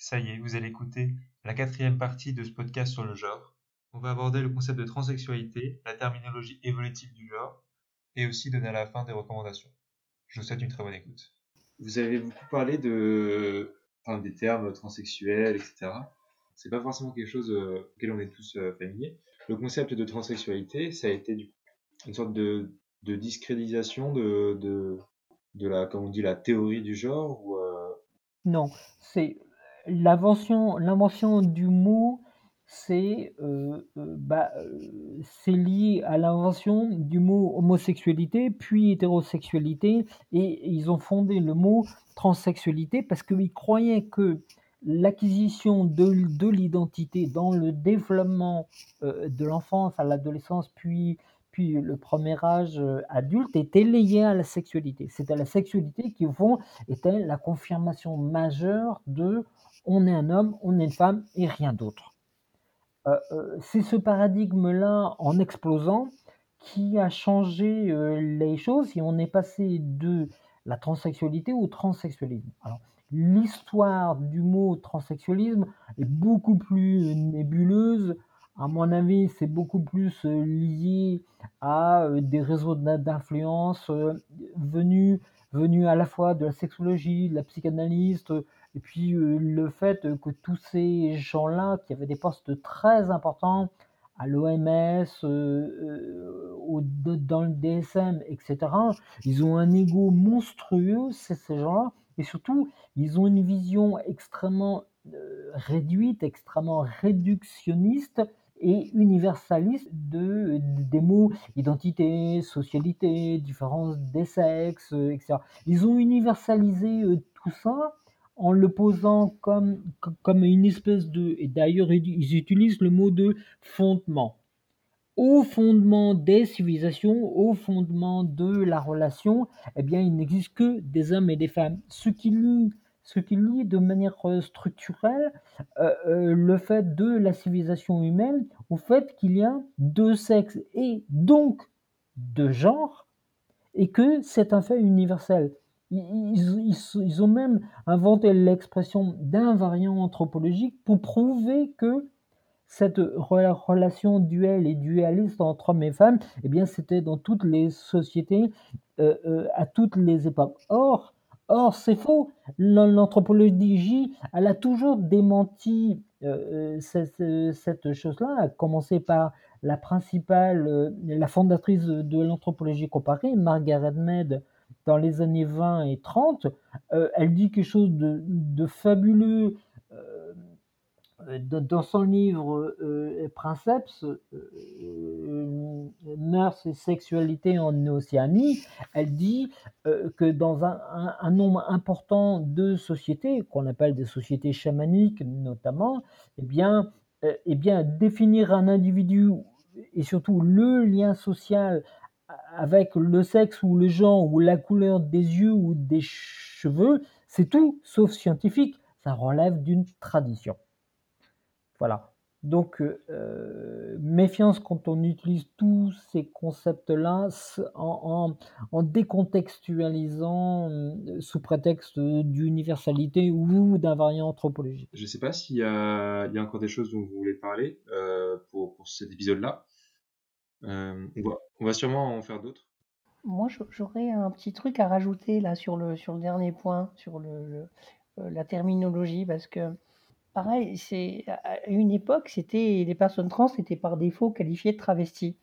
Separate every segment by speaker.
Speaker 1: Ça y est, vous allez écouter la quatrième partie de ce podcast sur le genre. On va aborder le concept de transsexualité, la terminologie évolutive du genre, et aussi donner à la fin des recommandations. Je vous souhaite une très bonne écoute. Vous avez beaucoup parlé de, enfin, des termes transsexuels, etc. C'est pas forcément quelque chose euh, auquel on est tous euh, familiers. Le concept de transsexualité, ça a été une sorte de, de discréditation de, de, de la, comme on dit, la théorie du genre ou, euh,
Speaker 2: Non, c'est l'invention, du mot, c'est euh, euh, bah, euh, c'est lié à l'invention du mot homosexualité, puis hétérosexualité, et ils ont fondé le mot transsexualité parce qu'ils croyaient que l'acquisition de, de l'identité dans le développement de l'enfance à l'adolescence, puis puis le premier âge adulte était lié à la sexualité. C'était la sexualité qui, fond, était la confirmation majeure de on est un homme, on est une femme et rien d'autre. Euh, euh, c'est ce paradigme-là en explosant qui a changé euh, les choses et on est passé de la transsexualité au transsexualisme. Alors, l'histoire du mot transsexualisme est beaucoup plus nébuleuse. À mon avis, c'est beaucoup plus lié à des réseaux d'influence venus, venus à la fois de la sexologie, de la psychanalyse, et puis euh, le fait que tous ces gens-là, qui avaient des postes très importants à l'OMS, euh, euh, dans le DSM, etc., ils ont un ego monstrueux, ces gens-là, et surtout, ils ont une vision extrêmement réduite, extrêmement réductionniste et universaliste de, des mots identité, socialité, différence des sexes, etc. Ils ont universalisé tout ça en le posant comme, une espèce de... Et d'ailleurs, ils utilisent le mot de fondement. Au fondement des civilisations, au fondement de la relation, eh bien, il n'existe que des hommes et des femmes. Ce qui lie, ce qui lie de manière euh, structurelle euh, euh, le fait de la civilisation humaine au fait qu'il y a deux sexes et donc deux genres, et que c'est un fait universel. Ils, ont même inventé l'expression d'invariant anthropologique pour prouver que cette relation duelle et dualiste entre hommes et femmes, eh bien, c'était dans toutes les sociétés, euh, euh, à toutes les époques. Or, or c'est faux. L'anthropologie, elle a toujours démenti euh, cette, cette chose-là, à commencer par la principale, la fondatrice de l'anthropologie comparée, Margaret Mead, dans les années 20 et 30, euh, elle dit quelque chose de, fabuleux euh, dans son livre euh, Princeps, Mœurs et sexualité en Océanie. Elle dit que dans un, nombre important de sociétés, qu'on appelle des sociétés chamaniques notamment, eh bien, eh bien, définir un individu et surtout le lien social avec le sexe ou le genre ou la couleur des yeux ou des cheveux, c'est tout sauf scientifique. Ça relève d'une tradition. Voilà. Donc, euh, méfiance quand on utilise tous ces concepts-là en, décontextualisant euh, sous prétexte d'universalité ou d'invariant anthropologique.
Speaker 1: Je ne sais pas s'il y, a encore des choses dont vous voulez parler euh, pour cet épisode-là. Euh, on, va, sûrement en faire d'autres.
Speaker 3: Moi, j'aurais un petit truc à rajouter là sur le, sur le dernier point, sur le, euh, la terminologie, parce que pareil, c'est à une époque, c'était les personnes trans étaient par défaut qualifiées de travestis.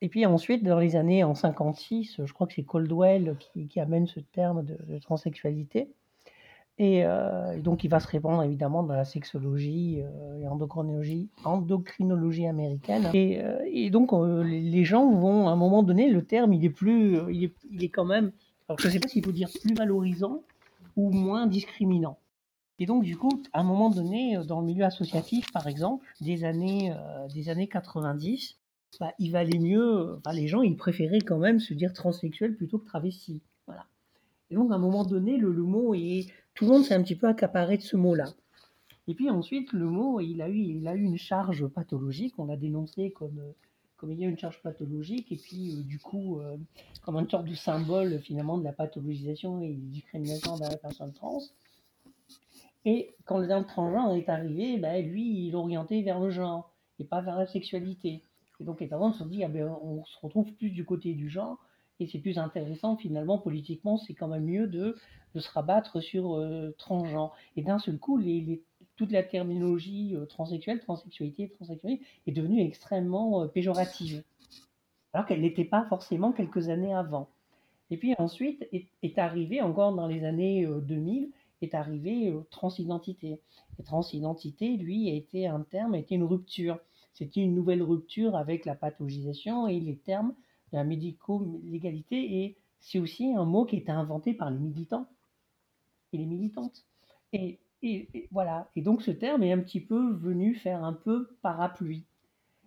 Speaker 3: Et puis ensuite, dans les années en 56, je crois que c'est Coldwell qui, amène ce terme de, de transsexualité. Euh, et, donc, il va se répandre évidemment dans la sexologie euh, et endocrinologie, américaine. Et, euh, donc, les gens vont, à un moment donné, le terme, il est plus, il est, il est quand même, alors je ne sais pas s'il faut dire plus valorisant ou moins discriminant. Et donc, du coup, à un moment donné, dans le milieu associatif, par exemple, des années, des années 90, bah, il valait mieux, les gens, ils préféraient quand même se dire transsexuel plutôt que travesti. Voilà. Et donc, à un moment donné, le, le mot est tout le monde s'est un petit peu accaparé de ce mot-là. Et puis ensuite, le mot, il a eu, il a eu une charge pathologique, on l'a dénoncé comme, comme il y a une charge pathologique, et puis euh, du coup, euh, comme une sorte de symbole finalement de la pathologisation et de discrimination de la personne trans. Et quand le terme transgenre est arrivé, ben, lui, il orientait vers le genre et pas vers la sexualité. Et donc les parents se dit, ah ben, on se retrouve plus du côté du genre, et c'est plus intéressant finalement politiquement, c'est quand même mieux de, se rabattre sur euh, transgenre. Et d'un seul coup, toute la terminologie euh, transsexuelle, transsexualité, transsexualité est devenue extrêmement euh, péjorative, alors qu'elle n'était pas forcément quelques années avant. Et puis ensuite est, est arrivé, encore dans les années 2000, est arrivé transidentité. Et transidentité, lui, a été un terme, a été une rupture. C'était une nouvelle rupture avec la pathologisation et les termes la médico-légalité. Et c'est aussi un mot qui été inventé par les militants et les militantes. Et, voilà. Et donc ce terme est un petit peu venu faire un peu parapluie.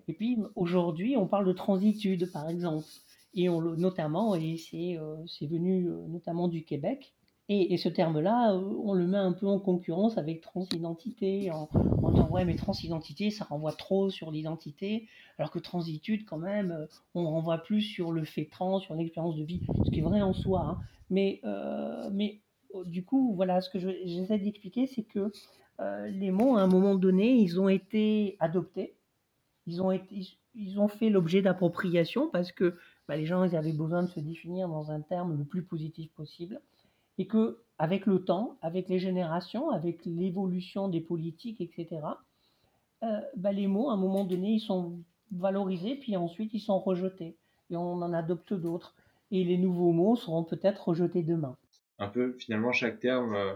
Speaker 3: Et puis aujourd'hui, on parle de transitude, par exemple. Et on, notamment, et c'est euh, venu euh, notamment du Québec, et, ce terme-là, euh, on le met un peu en concurrence avec transidentité, en, en disant ouais, mais transidentité, ça renvoie trop sur l'identité, alors que transitude, quand même, euh, on renvoie plus sur le fait trans, sur l'expérience de vie, ce qui est vrai en soi. Hein. Mais, euh, mais du coup, voilà, ce que j'essaie d'expliquer, c'est que les mots, à un moment donné, ils ont été adoptés, ils ont, été, ils ont fait l'objet d'appropriation parce que bah, les gens avaient besoin de se définir dans un terme le plus positif possible et que avec le temps, avec les générations, avec l'évolution des politiques, etc., euh, bah, les mots, à un moment donné, ils sont valorisés, puis ensuite ils sont rejetés, et on en adopte d'autres. Et les nouveaux mots seront peut-être rejetés demain.
Speaker 1: Un peu, finalement, chaque terme euh,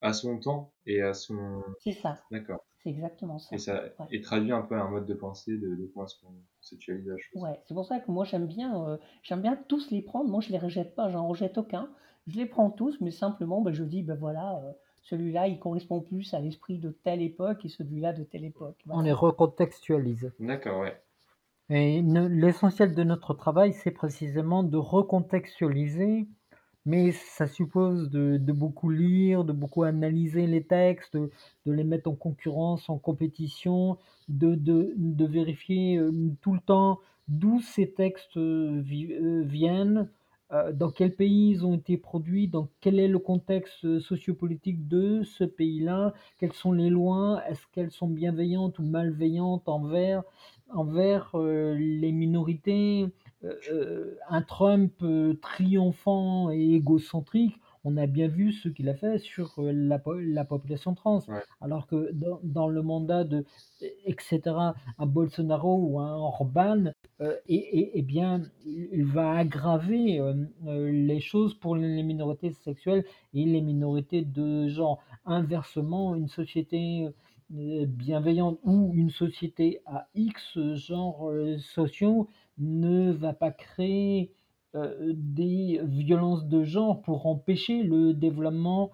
Speaker 1: a son temps et a son...
Speaker 3: C'est ça.
Speaker 1: D'accord.
Speaker 3: C'est exactement ça.
Speaker 1: Et ça et traduit un peu un mode de pensée de, de comment est-ce qu'on conceptualise la chose.
Speaker 3: Ouais, c'est pour ça que moi j'aime bien, euh, j'aime bien tous les prendre. Moi je les rejette pas, j'en rejette aucun. Je les prends tous, mais simplement, ben, je dis, ben voilà, euh, celui-là, il correspond plus à l'esprit de telle époque et celui-là de telle époque.
Speaker 2: On les recontextualise.
Speaker 1: D'accord, ouais.
Speaker 2: Et l'essentiel de notre travail, c'est précisément de recontextualiser, mais ça suppose de, beaucoup lire, de beaucoup analyser les textes, de, les mettre en concurrence, en compétition, de, de vérifier euh, tout le temps d'où ces textes euh, viennent, dans quel pays ils ont été produits, dans quel est le contexte sociopolitique de ce pays-là, quelles sont les lois, est-ce qu'elles sont bienveillantes ou malveillantes envers, envers euh, les minorités? Euh, un Trump triomphant et égocentrique, on a bien vu ce qu'il a fait sur la, la population trans. Alors que dans, dans, le mandat de, etc., un Bolsonaro ou un Orban, euh, et, bien, il va aggraver euh, euh, les choses pour les minorités sexuelles et les minorités de genre. Inversement, une société bienveillante ou une société à X genres sociaux ne va pas créer des violences de genre pour empêcher le développement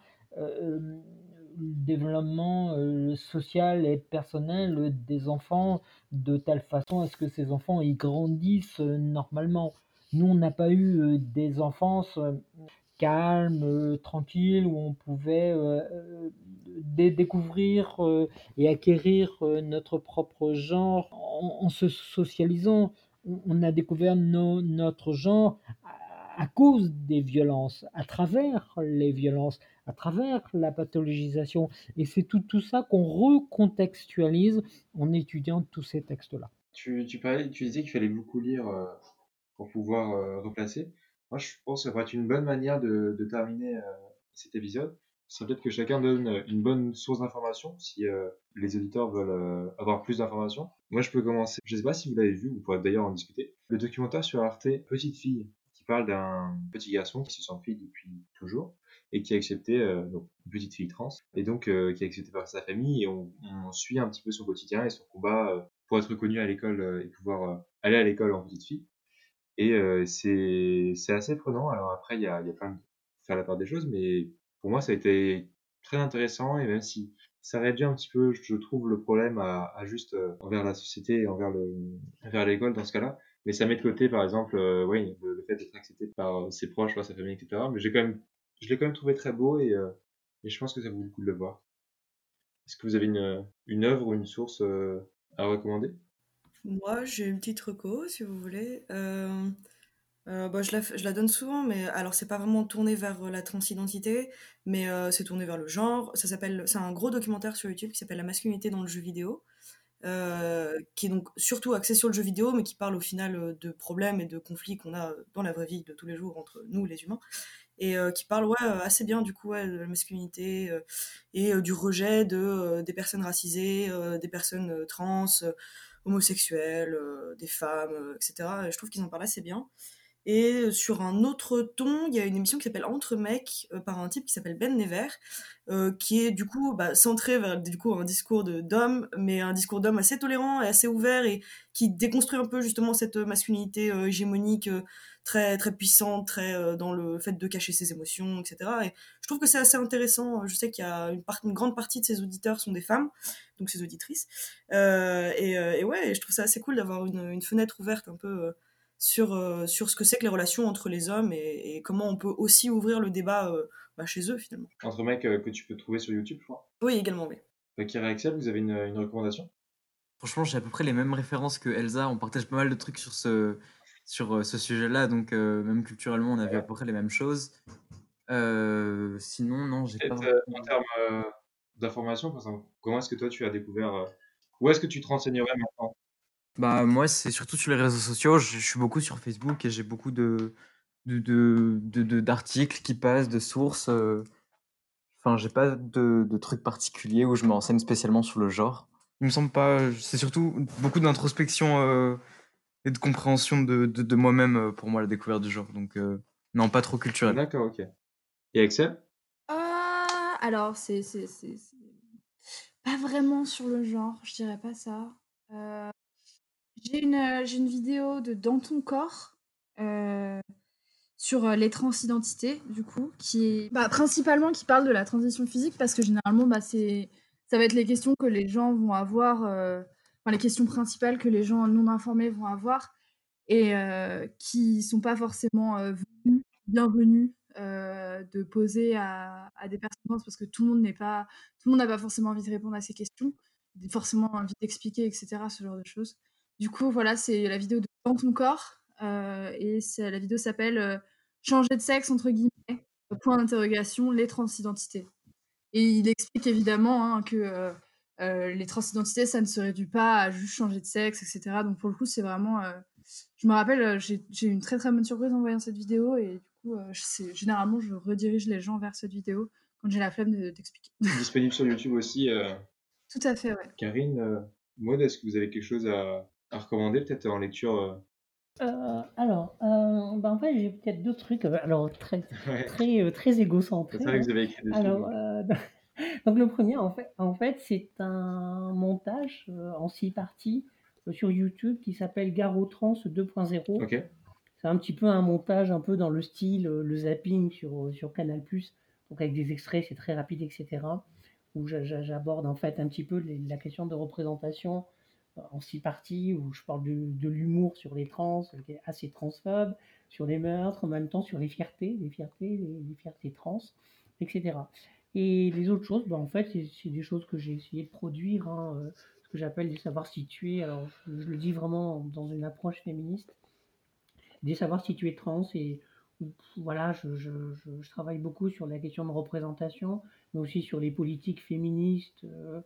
Speaker 2: développement euh, social et personnel des enfants de telle façon à ce que ces enfants y grandissent euh, normalement. Nous, on n'a pas eu euh, des enfances calmes, tranquilles, où on pouvait découvrir et acquérir notre propre genre en, se socialisant. On a découvert notre genre à cause des violences, à travers les violences, à travers la pathologisation. Et c'est tout, tout ça qu'on recontextualise en étudiant tous ces textes-là.
Speaker 1: Tu, tu, parlais, tu disais qu'il fallait beaucoup lire euh, pour pouvoir euh, replacer. Moi, je pense que ça pourrait être une bonne manière de, de terminer euh, cet épisode. C'est peut-être que chacun donne une bonne source d'information si les auditeurs veulent avoir plus d'informations. Moi, je peux commencer. Je ne sais pas si vous l'avez vu, vous pourrez d'ailleurs en discuter. Le documentaire sur Arte, Petite fille, qui parle d'un petit garçon qui se sent fille depuis toujours et qui a accepté, euh, donc petite fille trans, et donc euh, qui a accepté par sa famille, et on, suit un petit peu son quotidien et son combat euh, pour être reconnu à l'école et pouvoir aller à l'école en petite fille. Et c'est assez prenant. Alors après, il y a, y a plein de faire la part des choses, mais pour moi, ça a été très intéressant, et même si ça réduit un petit peu, je trouve, le problème à, juste envers la société et envers le envers l'école dans ce cas-là. Mais ça met de côté, par exemple, le, le fait d'être accepté par ses proches, par sa famille, etc. Mais j'ai quand même je l'ai quand même trouvé très beau et, euh, et, je pense que ça vaut le coup de le voir. Est-ce que vous avez une, une œuvre ou une source euh, à recommander?
Speaker 4: Moi, j'ai une petite reco, si vous voulez. Euh, Euh, bah, je, la, je la donne souvent, mais alors c'est pas vraiment tourné vers la transidentité, mais euh, c'est tourné vers le genre. Ça s'appelle, c'est un gros documentaire sur YouTube qui s'appelle La masculinité dans le jeu vidéo, euh, qui est donc surtout axé sur le jeu vidéo, mais qui parle au final de problèmes et de conflits qu'on a dans la vraie vie de tous les jours entre nous les humains, et qui parle ouais assez bien du coup de la masculinité et du rejet de des personnes racisées, des personnes trans, homosexuelles, des femmes, etc. Et je trouve qu'ils en parlent assez bien. Et sur un autre ton, il y a une émission qui s'appelle Entre mecs par un type qui s'appelle Ben Never, qui est du coup bah, centré vers du coup un discours d'homme, mais un discours d'homme assez tolérant et assez ouvert et qui déconstruit un peu justement cette masculinité hégémonique très très puissante, très dans le fait de cacher ses émotions, etc. Et je trouve que c'est assez intéressant. Je sais qu'il y a une, grande partie de ses auditeurs sont des femmes, donc ses auditrices. Et, et, ouais, je trouve ça assez cool d'avoir une, fenêtre ouverte un peu sur, euh, sur ce que c'est que les relations entre les hommes et, comment on peut aussi ouvrir le débat euh, bah, chez eux finalement.
Speaker 1: Entre mecs euh, que tu peux trouver sur YouTube, je crois.
Speaker 4: Oui, également, oui.
Speaker 1: Kira Excel, vous avez une, une recommandation?
Speaker 5: Franchement, j'ai à peu près les mêmes références que Elsa. On partage pas mal de trucs sur ce, sur ce sujet-là, donc même culturellement, on avait à peu près les mêmes choses. sinon, non, j'ai pas.
Speaker 1: en termes d'information, comment est-ce que toi tu as découvert Où est-ce que tu te renseignerais maintenant?
Speaker 5: Bah, moi, c'est surtout sur les réseaux sociaux. Je, suis beaucoup sur Facebook et j'ai beaucoup de, de, de, d'articles qui passent, de sources. Euh. Enfin, j'ai pas de, de trucs particuliers où je me renseigne spécialement sur le genre. Il me semble pas. C'est surtout beaucoup d'introspection euh, et de compréhension de, de, de moi-même euh, pour moi, la découverte du genre. Donc, non, pas trop culturel.
Speaker 1: D'accord, ok. Et Excel
Speaker 6: Ah, alors, c'est, c'est, c'est, pas vraiment sur le genre, je dirais pas ça. J'ai une, euh, une vidéo de Dans ton corps, euh, sur, euh, les transidentités, du coup, qui est bah, principalement qui parle de la transition physique parce que généralement, bah, ça va être les questions que les gens vont avoir, enfin les questions principales que les gens non informés vont avoir et qui sont pas forcément, bienvenues, de poser à à des personnes trans parce que tout le monde n'est pas tout le monde n'a pas forcément envie de répondre à ces questions, forcément envie d'expliquer etc., ce genre de choses. Du coup, voilà, c'est la vidéo de Dans ton corps. Euh, et la vidéo s'appelle euh, Changer de sexe, entre guillemets, point d'interrogation, les transidentités. Et il explique évidemment hein, que euh, les transidentités, ça ne se réduit pas à juste changer de sexe, etc. Donc pour le coup, c'est vraiment. je me rappelle, j'ai eu une très très bonne surprise en voyant cette vidéo et du coup, généralement, je redirige les gens vers cette vidéo quand j'ai la flemme d'expliquer.
Speaker 1: Disponible sur YouTube aussi.
Speaker 6: Tout à fait, ouais.
Speaker 1: Karine, Maud, est-ce que vous avez quelque chose à, à recommander peut-être en lecture euh?
Speaker 2: Euh, alors, euh, bah, en fait, j'ai peut-être deux trucs, alors très, très, très égocentrés.
Speaker 1: C'est vrai que vous avez écrit
Speaker 2: des alors, donc le premier, en fait, en fait c'est un montage en six parties sur YouTube qui s'appelle Garo Trans 2.0. C'est un petit peu un montage un peu dans le style le zapping sur, sur Canal+, donc avec des extraits, c'est très rapide, etc. Où j'aborde en fait un petit peu la question de représentation en six parties où je parle de, l'humour sur les trans, qui est assez transphobe, sur les meurtres, en même temps sur les fiertés, les fiertés, les, fiertés trans, etc. Et les autres choses, ben, en fait, c'est des choses que j'ai essayé de produire, hein, euh, ce que j'appelle des savoirs situés. Alors, je, le dis vraiment dans une approche féministe, des savoirs situés trans et voilà, je, je, travaille beaucoup sur la question de représentation, mais aussi sur les politiques féministes. Euh,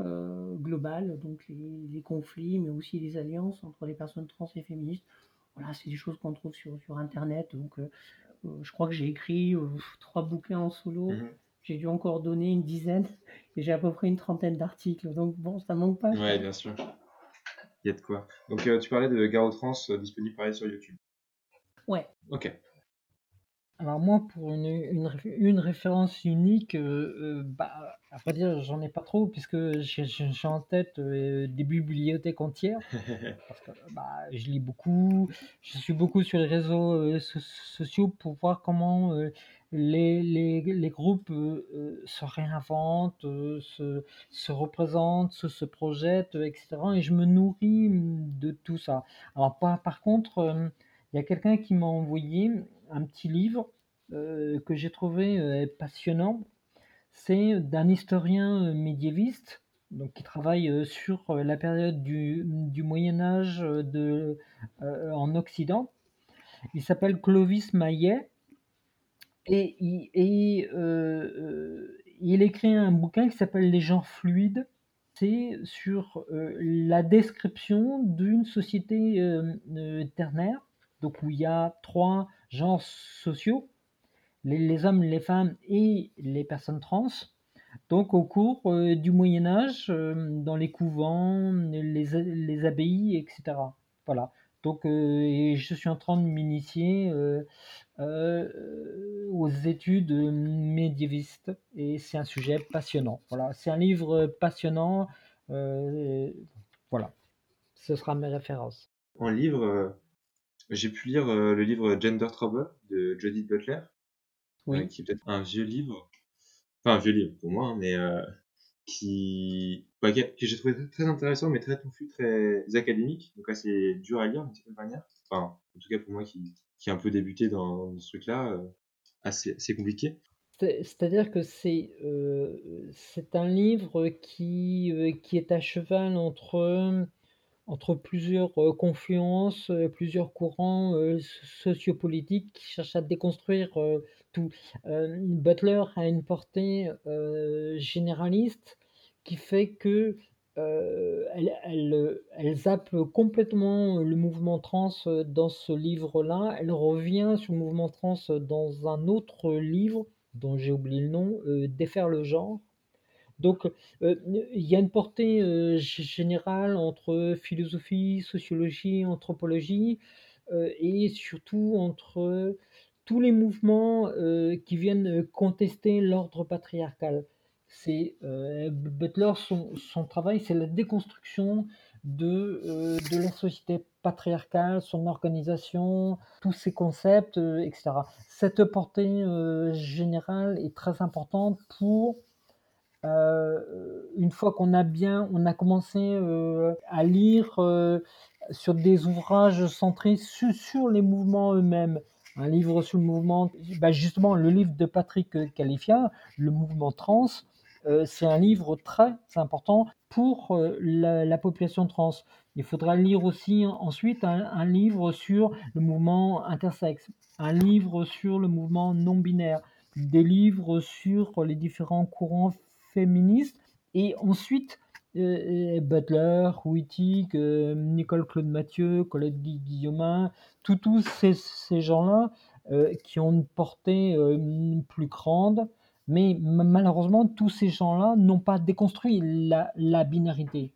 Speaker 2: euh, globale, donc les, conflits, mais aussi les alliances entre les personnes trans et féministes. Voilà, c'est des choses qu'on trouve sur, sur Internet. Donc, euh, euh, je crois que j'ai écrit trois bouquins en solo. Mhm. J'ai dû encore donner une dizaine et j'ai à peu près une trentaine d'articles. Donc, bon, ça manque pas.
Speaker 1: Ouais, bien sûr. Il y a de quoi. Donc, tu parlais de Garo Trans disponible pareil sur YouTube.
Speaker 2: Ouais.
Speaker 1: Ok.
Speaker 2: Alors moi, pour une, une, une référence unique, euh, euh, bah, à vrai dire, j'en ai pas trop, puisque j'ai en tête euh, des bibliothèques entières, parce que bah, je lis beaucoup, je suis beaucoup sur les réseaux sociaux pour voir comment les, les, les groupes se réinventent, se, se représentent, se, se projettent, etc. Et je me nourris de tout ça. Alors par, par contre, il y a quelqu'un qui m'a envoyé un petit livre euh, que j'ai trouvé euh, passionnant. C'est d'un historien euh, médiéviste donc, qui travaille sur la période du, Moyen Âge de, en Occident. Il s'appelle Clovis Maillet. Et, et, il écrit un bouquin qui s'appelle Les genres fluides. C'est sur la description d'une société ternaire, donc où il y a trois genres sociaux, les, hommes, les femmes et les personnes trans. Donc au cours euh, du Moyen Âge, euh, dans les couvents, les, abbayes, etc. Voilà. Donc euh, je suis en train de m'initier aux études médiévistes et c'est un sujet passionnant. Voilà, c'est un livre passionnant. voilà, ce sera mes références.
Speaker 1: En livre, j'ai pu lire euh, le livre Gender Trouble de Judith Butler,
Speaker 2: Oui.
Speaker 1: euh, qui est peut-être un vieux livre, enfin un vieux livre pour moi, hein, mais euh, qui, bah, qui- que j'ai trouvé très, intéressant, mais très touffu, très académique. Donc c'est dur à lire d'une certaine manière. Enfin, en tout cas pour moi qui, qui un peu débuté dans, dans ce truc-là, assez, assez compliqué.
Speaker 2: C'est- C'est-à-dire que c'est euh, c'est un livre qui, euh, qui est à cheval entre, entre plusieurs confluences, plusieurs courants sociopolitiques qui cherchent à déconstruire tout. Butler a une portée généraliste qui fait que euh, elle, zappe complètement le mouvement trans dans ce livre-là. Elle revient sur le mouvement trans dans un autre livre dont j'ai oublié le nom, Défaire le genre. Donc, euh, il y a une portée euh, générale entre philosophie, sociologie, anthropologie, euh, et surtout entre tous les mouvements qui viennent contester l'ordre patriarcal. C'est Butler, son, son travail, c'est la déconstruction de, de la société patriarcale, son organisation, tous ces concepts, etc. Cette portée générale est très importante pour euh, une fois qu'on a bien, on a commencé euh, à lire euh, sur des ouvrages centrés su- sur les mouvements eux-mêmes. Un livre sur le mouvement, bah, justement, le livre de Patrick Califia, Le mouvement trans, c'est un livre très important pour la, la population trans. Il faudra lire aussi ensuite un, un livre sur le mouvement intersexe, un livre sur le mouvement non-binaire, des livres sur les différents courants et ensuite euh, Butler, Wittig, euh, Nicole Claude Mathieu, Colette Gui- Guillaumin, tous ces, gens-là euh, qui ont une portée euh, plus grande, mais ma- malheureusement tous ces gens-là n'ont pas déconstruit la binarité.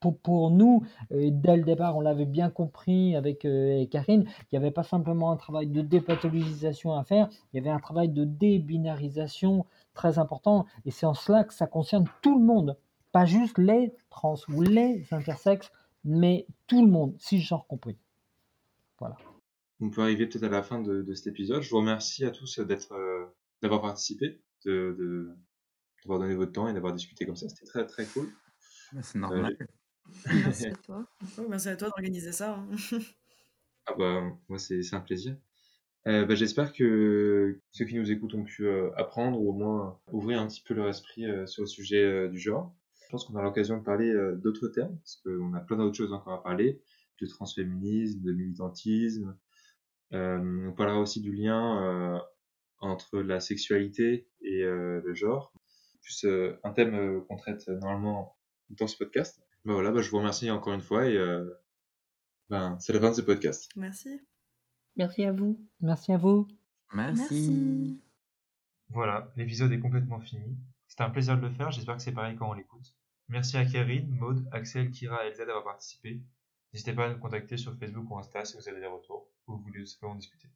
Speaker 2: Pour, pour nous, euh, dès le départ, on l'avait bien compris avec euh, Karine, il n'y avait pas simplement un travail de dépathologisation à faire, il y avait un travail de débinarisation très important, et c'est en cela que ça concerne tout le monde, pas juste les trans ou les intersexes, mais tout le monde, si genre compris. Voilà.
Speaker 1: On peut arriver peut-être à la fin de, de cet épisode. Je vous remercie à tous d'être, euh, d'avoir participé, de, de, d'avoir donné votre temps et d'avoir discuté comme ça. C'était très très cool.
Speaker 5: C'est normal.
Speaker 6: Merci à toi.
Speaker 4: Merci à toi d'organiser ça. hein.
Speaker 1: Ah bah, moi, c'est c'est un plaisir. Euh, bah, j'espère que ceux qui nous écoutent ont pu euh, apprendre ou au moins ouvrir un petit peu leur esprit euh, sur le sujet euh, du genre. Je pense qu'on aura l'occasion de parler euh, d'autres termes, parce qu'on a plein d'autres choses encore à parler, de transféminisme, de militantisme. Euh, on parlera aussi du lien euh, entre la sexualité et euh, le genre. Plus euh, un thème euh, qu'on traite normalement dans ce podcast. Bah voilà, bah, je vous remercie encore une fois et euh, ben, c'est la fin de ce podcast.
Speaker 4: Merci.
Speaker 3: Merci à vous.
Speaker 2: Merci à vous.
Speaker 5: Merci.
Speaker 6: Merci.
Speaker 1: Voilà, l'épisode est complètement fini. C'était un plaisir de le faire, j'espère que c'est pareil quand on l'écoute. Merci à Karine, Maude, Axel, Kira et Elsa d'avoir participé. N'hésitez pas à nous contacter sur Facebook ou Insta si vous avez des retours ou vous voulez en discuter.